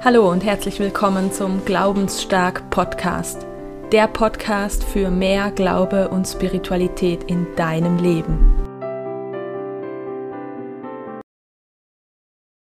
Hallo und herzlich willkommen zum Glaubensstark Podcast. Der Podcast für mehr Glaube und Spiritualität in deinem Leben.